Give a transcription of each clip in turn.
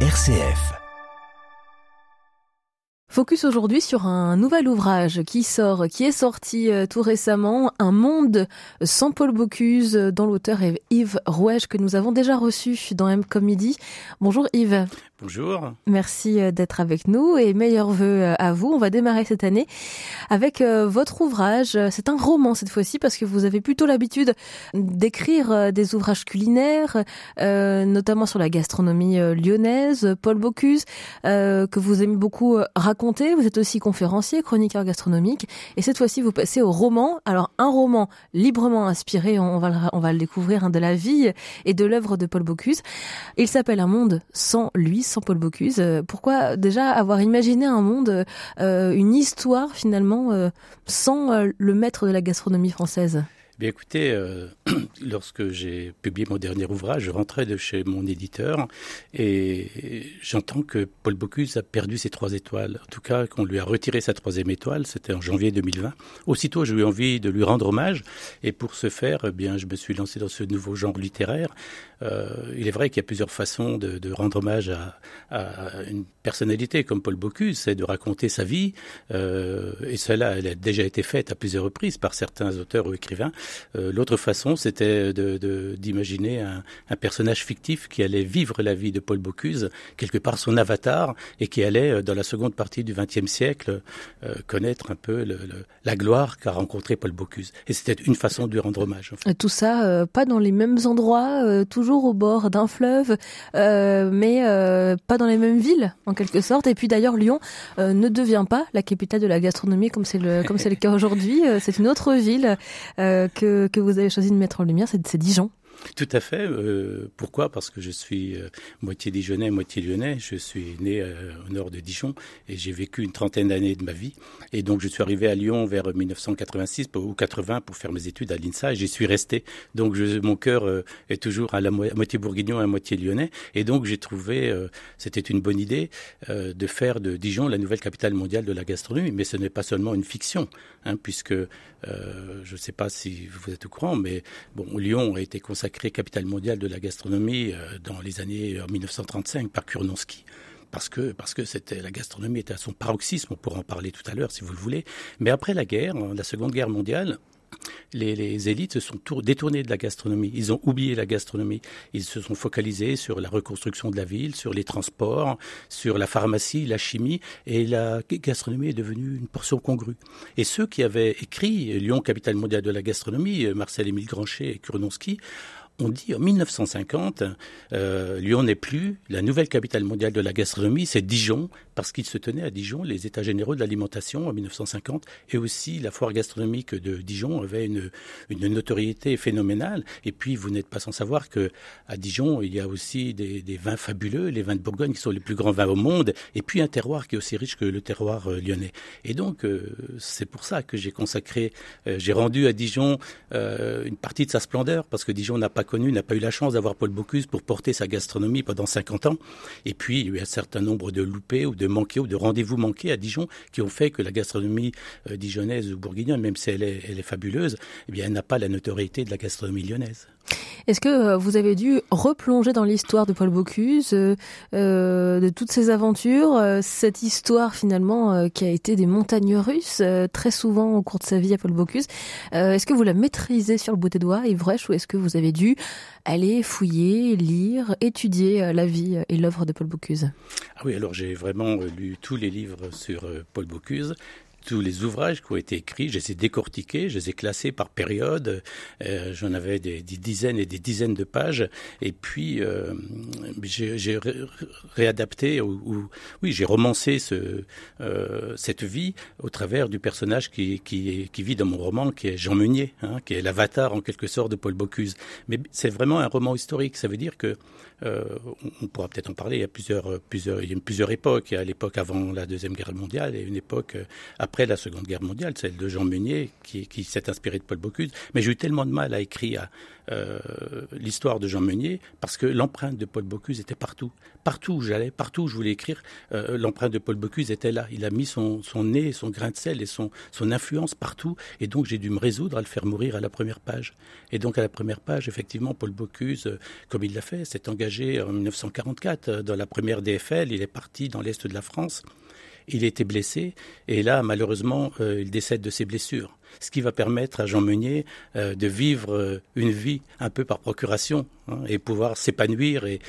RCF. Focus aujourd'hui sur un nouvel ouvrage qui sort, qui est sorti euh, tout récemment, Un monde sans Paul Bocuse, dont l'auteur est Yves Rouège, que nous avons déjà reçu dans M Comedy. Bonjour Yves. Bonjour. Merci euh, d'être avec nous et meilleurs voeux euh, à vous. On va démarrer cette année avec votre ouvrage. C'est un roman cette fois-ci parce que vous avez plutôt l'habitude d'écrire des ouvrages culinaires, notamment sur la gastronomie lyonnaise, Paul Bocuse, que vous aimez beaucoup raconter vous êtes aussi conférencier, chroniqueur gastronomique, et cette fois-ci vous passez au roman. Alors un roman librement inspiré, on va le, on va le découvrir, hein, de la vie et de l'œuvre de Paul Bocuse. Il s'appelle Un monde sans lui, sans Paul Bocuse. Euh, pourquoi déjà avoir imaginé un monde, euh, une histoire finalement, euh, sans le maître de la gastronomie française? Bien écoutez, euh, lorsque j'ai publié mon dernier ouvrage, je rentrais de chez mon éditeur et j'entends que Paul Bocuse a perdu ses trois étoiles. En tout cas, qu'on lui a retiré sa troisième étoile, c'était en janvier 2020. Aussitôt, j'ai eu envie de lui rendre hommage et pour ce faire, eh bien, je me suis lancé dans ce nouveau genre littéraire. Euh, il est vrai qu'il y a plusieurs façons de, de rendre hommage à, à, une personnalité comme Paul Bocuse, c'est de raconter sa vie euh, et cela, elle a déjà été faite à plusieurs reprises par certains auteurs ou écrivains. Euh, l'autre façon, c'était d'imaginer de, un, un, personnage fictif qui allait vivre la vie de Paul Bocuse, quelque part son avatar, et qui allait, euh, dans la seconde partie du XXe siècle, euh, connaître un peu le, le, la gloire qu'a rencontré Paul Bocuse. Et c'était une façon de lui rendre hommage. Tout ça, euh, pas dans les mêmes endroits, euh, toujours au bord d'un fleuve, euh, mais pas dans les mêmes villes, en quelque sorte. Et puis d'ailleurs, Lyon ne devient pas la capitale de la gastronomie comme c'est le, comme c'est le cas aujourd'hui. c'est une autre ville que, que vous avez choisi de mettre en lumière, c'est Dijon. Tout à fait. Euh, pourquoi? Parce que je suis euh, moitié dijonnais, moitié lyonnais. Je suis né euh, au nord de Dijon et j'ai vécu une trentaine d'années de ma vie. Et donc je suis arrivé à Lyon vers 1986 ou 80 pour faire mes études à l'INSA et j'y suis resté. Donc mon cœur est toujours à la mo moitié bourguignon et à moitié lyonnais. Et donc j'ai trouvé, c'était une bonne idée, de faire de Dijon la nouvelle capitale mondiale de la gastronomie. Mais ce n'est pas seulement une fiction, hein, puisque je ne sais pas si vous êtes au courant, mais bon, Lyon a été consacré sacrée capitale mondiale de la gastronomie euh, dans les années 1935 par Kurnonski parce que parce que la gastronomie était à son paroxysme, on pourra en parler tout à l'heure si vous le voulez. Mais après la guerre, la Seconde Guerre mondiale, les, les, élites se sont détournées de la gastronomie. Ils ont oublié la gastronomie. Ils se sont focalisés sur la reconstruction de la ville, sur les transports, sur la pharmacie, la chimie, et la gastronomie est devenue une portion congrue. Et ceux qui avaient écrit Lyon, capitale mondiale de la gastronomie, Marcel-Émile Granchet et Kurnonski, on dit en 1950, euh, Lyon n'est plus la nouvelle capitale mondiale de la gastronomie, c'est Dijon, parce qu'il se tenait à Dijon les États généraux de l'alimentation en 1950, et aussi la foire gastronomique de Dijon avait une, une notoriété phénoménale. Et puis, vous n'êtes pas sans savoir que à Dijon, il y a aussi des, des, vins fabuleux, les vins de Bourgogne qui sont les plus grands vins au monde, et puis un terroir qui est aussi riche que le terroir euh, lyonnais. Et donc, euh, c'est pour ça que j'ai consacré, euh, j'ai rendu à Dijon euh, une partie de sa splendeur, parce que Dijon n'a pas connu, n'a pas eu la chance d'avoir Paul Bocuse pour porter sa gastronomie pendant 50 ans. Et puis, il y a eu un certain nombre de loupés ou de manqués ou de rendez-vous manqués à Dijon qui ont fait que la gastronomie euh, dijonnaise ou bourguignonne, même si elle est, fabuleuse, eh bien, elle n'a pas la notoriété de la gastronomie lyonnaise. Est-ce que euh, vous avez dû replonger dans l'histoire de Paul Bocuse, euh, euh, de toutes ses aventures, cette histoire finalement qui a été des montagnes russes très souvent au cours de sa vie à Paul Bocuse Est-ce que vous la maîtrisez sur le bout des doigts, Yves ou est-ce que vous avez dû aller fouiller, lire, étudier la vie et l'œuvre de Paul Bocuse? Ah oui, alors j'ai vraiment lu tous les livres sur Paul Bocuse tous les ouvrages qui ont été écrits, je les ai décortiqués, je les ai classés par période. Euh, J'en avais des, des, dizaines et des dizaines de pages. Et puis, euh, j'ai ré, réadapté, ou, ou oui, j'ai romancé ce, euh, cette vie au travers du personnage qui, qui, qui, vit dans mon roman, qui est Jean Meunier, hein, qui est l'avatar en quelque sorte de Paul Bocuse. Mais c'est vraiment un roman historique. Ça veut dire que euh, on pourra peut-être en parler. Il y a plusieurs, plusieurs, il y a plusieurs époques. Il y a l'époque avant la deuxième guerre mondiale et une époque après après la Seconde Guerre mondiale, celle de Jean Meunier, qui, s'est inspiré de Paul Bocuse. Mais j'ai eu tellement de mal à écrire euh, l'histoire de Jean Meunier parce que l'empreinte de Paul Bocuse était partout. Partout où j'allais, partout où je voulais écrire, euh, l'empreinte de Paul Bocuse était là. Il a mis son, nez, son grain de sel et son, son influence partout. Et donc j'ai dû me résoudre à le faire mourir à la première page. Et donc à la première page, effectivement, Paul Bocuse, euh, comme il l'a fait, s'est engagé en 1944 dans la première DFL. Il est parti dans l'est de la France. Il était blessé et là, malheureusement, il décède de ses blessures ce qui va permettre à Jean Meunier euh, de vivre euh, une vie un peu par procuration hein, et pouvoir s'épanouir et,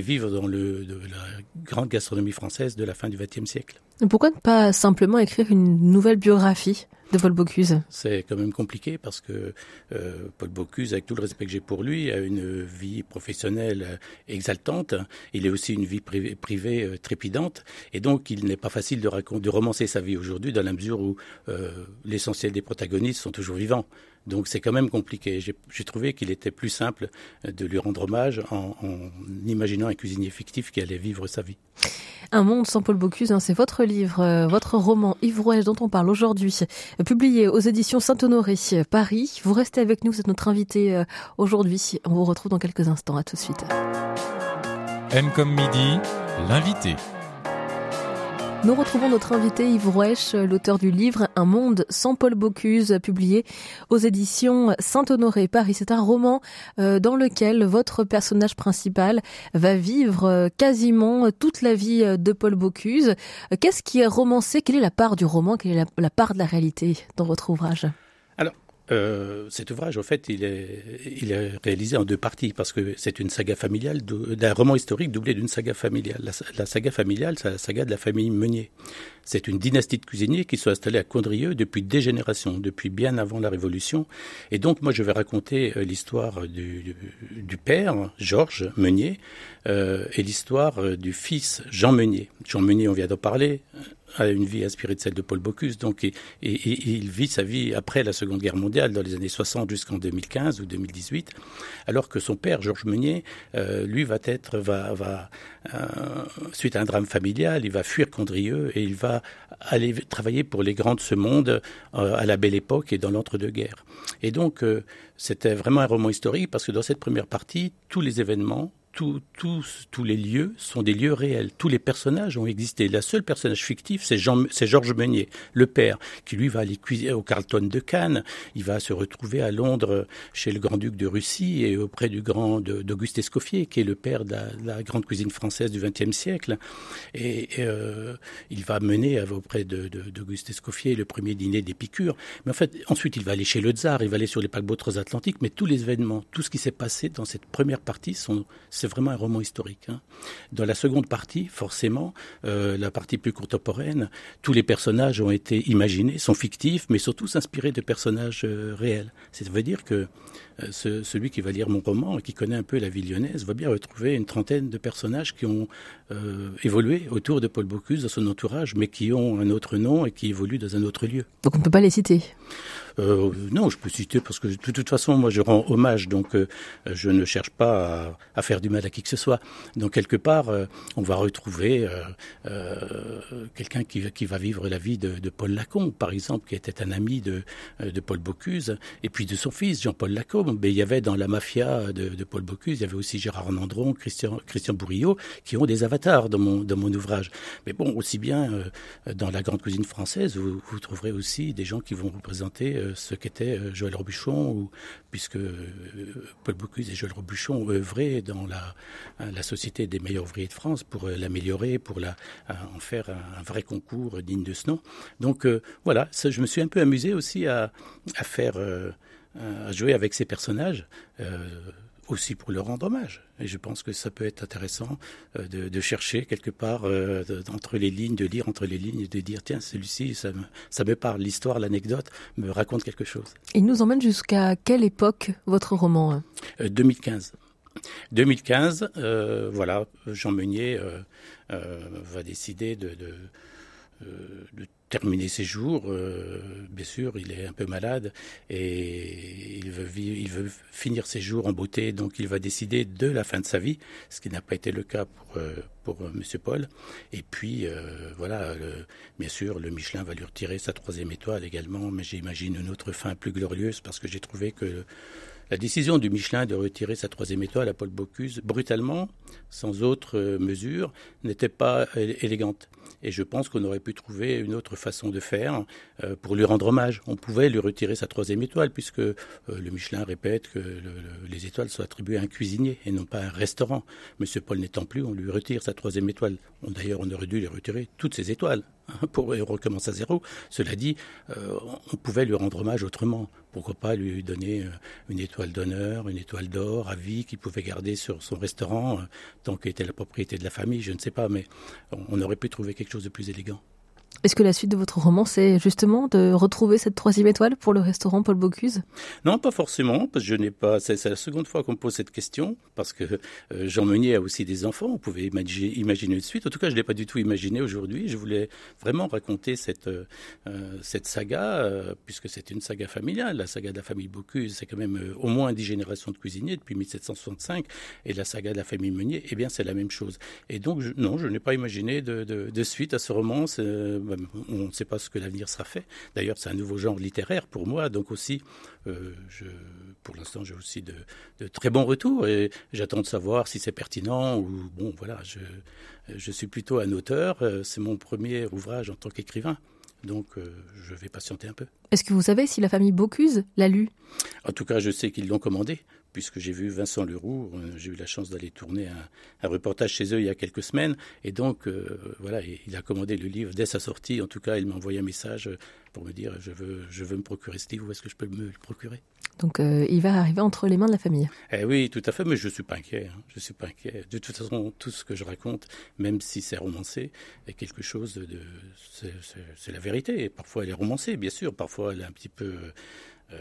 vivre dans le, la grande gastronomie française de la fin du XXe siècle. Pourquoi ne pas simplement écrire une nouvelle biographie? De Paul Bocuse C'est quand même compliqué parce que euh, Paul Bocuse, avec tout le respect que j'ai pour lui, a une vie professionnelle euh, exaltante. Il a aussi une vie privée, euh, trépidante. Et donc, il n'est pas facile de, de romancer sa vie aujourd'hui dans la mesure où l'essentiel des protagonistes sont toujours vivants. Donc c'est quand même compliqué. J'ai trouvé qu'il était plus simple de lui rendre hommage en, en imaginant un cuisinier fictif qui allait vivre sa vie. Un monde sans Paul Bocuse, hein, c'est votre livre, euh, votre roman Ivrouèche dont on parle aujourd'hui, publié aux éditions Saint-Honoré, Paris. Vous restez avec nous, vous êtes notre invité euh, aujourd'hui. On vous retrouve dans quelques instants. À tout de suite. M comme midi, l'invité. Nous retrouvons notre invité Yves Rouèche, l'auteur du livre Un monde sans Paul Bocuse, publié aux éditions Saint-Honoré Paris. C'est un roman euh, dans lequel votre personnage principal va vivre euh, quasiment toute la vie euh, de Paul Bocuse. Qu'est-ce qui est romancé? Quelle est la part du roman? Quelle est la part de la réalité dans votre ouvrage? Euh, cet ouvrage, en fait, il est, il est réalisé en deux parties parce que c'est une saga familiale, d'un roman historique doublé d'une saga familiale. La, saga familiale, c'est la saga de la famille Meunier. C'est une dynastie de cuisiniers qui sont installés à Condrieu depuis des générations, depuis bien avant la Révolution. Et donc, moi, je vais raconter euh, l'histoire du, du, père, Georges Meunier, euh, et l'histoire euh, du fils, Jean Meunier. Jean Meunier, on vient d'en parler, a une vie inspirée de celle de Paul Bocuse. Donc, et, il vit sa vie après la Seconde Guerre mondiale, dans les années 60 jusqu'en 2015 ou 2018, alors que son père, Georges Meunier, euh, lui, va être, va, va euh, suite à un drame familial, il va fuir Condrieu et il va aller travailler pour les grands de ce monde euh, à la Belle Époque et dans l'entre-deux-guerres. Et donc, c'était vraiment un roman historique parce que dans cette première partie, tous les événements tous, les lieux sont des lieux réels. Tous les personnages ont existé. La seule personnage fictif, c'est Georges Meunier, le père, qui lui va aller cuisiner au Carlton de Cannes. Il va se retrouver à Londres chez le grand-duc de Russie et auprès du grand d'Auguste Escoffier, qui est le père de la, grande cuisine française du XXe siècle. Et, euh, il va mener auprès d'Auguste Escoffier le premier dîner d'Épicure. Mais en fait, ensuite, il va aller chez le tsar, il va aller sur les paquebots transatlantiques. Mais tous les événements, tout ce qui s'est passé dans cette première partie sont c'est vraiment un roman historique. Hein. Dans la seconde partie, forcément, euh, la partie plus contemporaine, tous les personnages ont été imaginés, sont fictifs, mais surtout s'inspirés de personnages euh, réels. Ça veut dire que euh, celui qui va lire mon roman et qui connaît un peu la vie lyonnaise va bien retrouver une trentaine de personnages qui ont évolué autour de Paul Bocuse dans son entourage, mais qui ont un autre nom et qui évoluent dans un autre lieu. Donc on ne peut pas les citer? Euh, non, je peux citer parce que de toute façon, moi, je rends hommage, donc euh, je ne cherche pas à, à, faire du mal à qui que ce soit. Donc quelque part, euh, on va retrouver euh, quelqu'un qui, qui, va vivre la vie de, de, Paul Lacombe, par exemple, qui était un ami de, de Paul Bocuse, et puis de son fils Jean-Paul Lacombe. Mais il y avait dans la mafia de, Paul Bocuse, il y avait aussi Gérard Nandron, Christian, Christian Bourillot, qui ont des avatars dans mon, dans mon ouvrage. Mais bon, aussi bien dans la grande cuisine française, vous, trouverez aussi des gens qui vont représenter ce qu'était euh, Joël Robuchon, puisque euh, Paul Bocuse et Joël Robuchon ont dans la, Société des meilleurs ouvriers de France pour euh, l'améliorer, pour en faire un, vrai concours digne de ce nom. Donc voilà, je me suis un peu amusé aussi à faire, à jouer avec ces personnages aussi pour leur rendre hommage. Et je pense que ça peut être intéressant euh, de, chercher quelque part euh, entre les lignes, de lire entre les lignes et de dire tiens, celui-ci, ça me, ça me parle, l'histoire, l'anecdote me raconte quelque chose. Il nous emmène jusqu'à quelle époque votre roman 2015. 2015, euh, voilà, Jean Meunier va décider de de terminer ses jours. Euh, bien sûr, il est un peu malade et il veut, il veut finir ses jours en beauté, donc il va décider de la fin de sa vie, ce qui n'a pas été le cas pour, euh, pour euh, Monsieur Paul. Et puis, voilà, bien sûr, le Michelin va lui retirer sa troisième étoile également, mais j'imagine une autre fin plus glorieuse parce que j'ai trouvé que la décision du Michelin de retirer sa troisième étoile à Paul Bocuse brutalement, sans autre mesure, n'était pas élégante. Et je pense qu'on aurait pu trouver une autre façon de faire euh, pour lui rendre hommage. On pouvait lui retirer sa troisième étoile, puisque euh, le Michelin répète que les étoiles sont attribuées à un cuisinier et non pas à un restaurant. Monsieur Paul n'étant plus, on lui retire sa troisième étoile. D'ailleurs, on aurait dû lui retirer toutes ses étoiles hein, pour recommencer à zéro. Cela dit, euh, on pouvait lui rendre hommage autrement. Pourquoi pas lui donner une étoile d'honneur, une étoile d'or à vie qu'il pouvait garder sur son restaurant tant qu'il était la propriété de la famille, je ne sais pas, mais on aurait pu trouver quelque chose de plus élégant. Est-ce que la suite de votre roman, c'est justement de retrouver cette troisième étoile pour le restaurant Paul Bocuse? Non, pas forcément, parce que je n'ai pas. C'est la seconde fois qu'on me pose cette question, parce que euh, Jean Meunier a aussi des enfants. On pouvait imaginer, une suite. En tout cas, je ne l'ai pas du tout imaginé aujourd'hui. Je voulais vraiment raconter cette euh, euh, cette saga, puisque c'est une saga familiale. La saga de la famille Bocuse, c'est quand même au moins dix générations de cuisiniers depuis 1765, et la saga de la famille Meunier, eh bien, c'est la même chose. Et donc, non, je n'ai pas imaginé de, de, suite à ce roman on ne sait pas ce que l'avenir sera fait. D'ailleurs, c'est un nouveau genre littéraire pour moi, donc aussi, euh, pour l'instant, j'ai aussi de, très bons retours et j'attends de savoir si c'est pertinent ou bon, voilà, je, suis plutôt un auteur. Euh, c'est mon premier ouvrage en tant qu'écrivain. Donc, euh, je vais patienter un peu. Est-ce que vous savez si la famille Bocuse l'a lu? En tout cas, je sais qu'ils l'ont commandé puisque j'ai vu Vincent Leroux, euh, j'ai eu la chance d'aller tourner un, reportage chez eux il y a quelques semaines, et donc euh, voilà, il a commandé le livre dès sa sortie. En tout cas, il m'a envoyé un message pour me dire je veux, je veux me procurer ce livre, où est-ce que je peux me le procurer? Donc euh, il va arriver entre les mains de la famille. Eh oui, tout à fait, mais je suis pas inquiet. Hein. Je suis pas inquiet. De toute façon, tout ce que je raconte, même si c'est romancé, est quelque chose de, c'est la vérité. Et parfois elle est romancée, bien sûr. Parfois elle est un petit peu euh.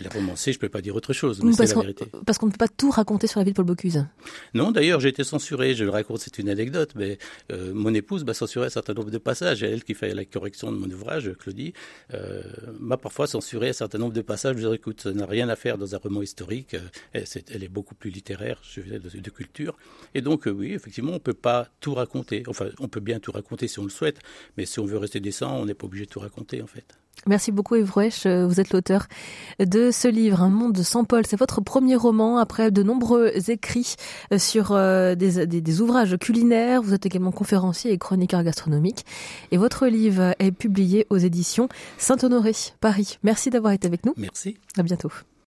Elle a romancé, je ne peux pas dire autre chose, mais c'est la vérité. Parce qu'on ne peut pas tout raconter sur la vie de Paul Bocuse. Non, d'ailleurs, j'ai été censuré, je le raconte, c'est une anecdote, mais euh, mon épouse m'a censuré un certain nombre de passages, elle qui fait la correction de mon ouvrage, Claudie, euh, m'a parfois censuré un certain nombre de passages, je dis, écoute, ça n'a rien à faire dans un roman historique, euh, elle, est, elle est beaucoup plus littéraire, je veux dire, de, de culture, et donc euh, oui, effectivement, on ne peut pas tout raconter, enfin, on peut bien tout raconter si on le souhaite, mais si on veut rester décent, on n'est pas obligé de tout raconter, en fait. Merci beaucoup Yves euh, Vous êtes l'auteur de ce livre, Un monde sans Paul. C'est votre premier roman après de nombreux écrits euh, sur euh, des, des, ouvrages culinaires. Vous êtes également conférencier et chroniqueur gastronomique. Et votre livre est publié aux éditions Saint-Honoré, Paris. Merci d'avoir été avec nous. Merci. À bientôt.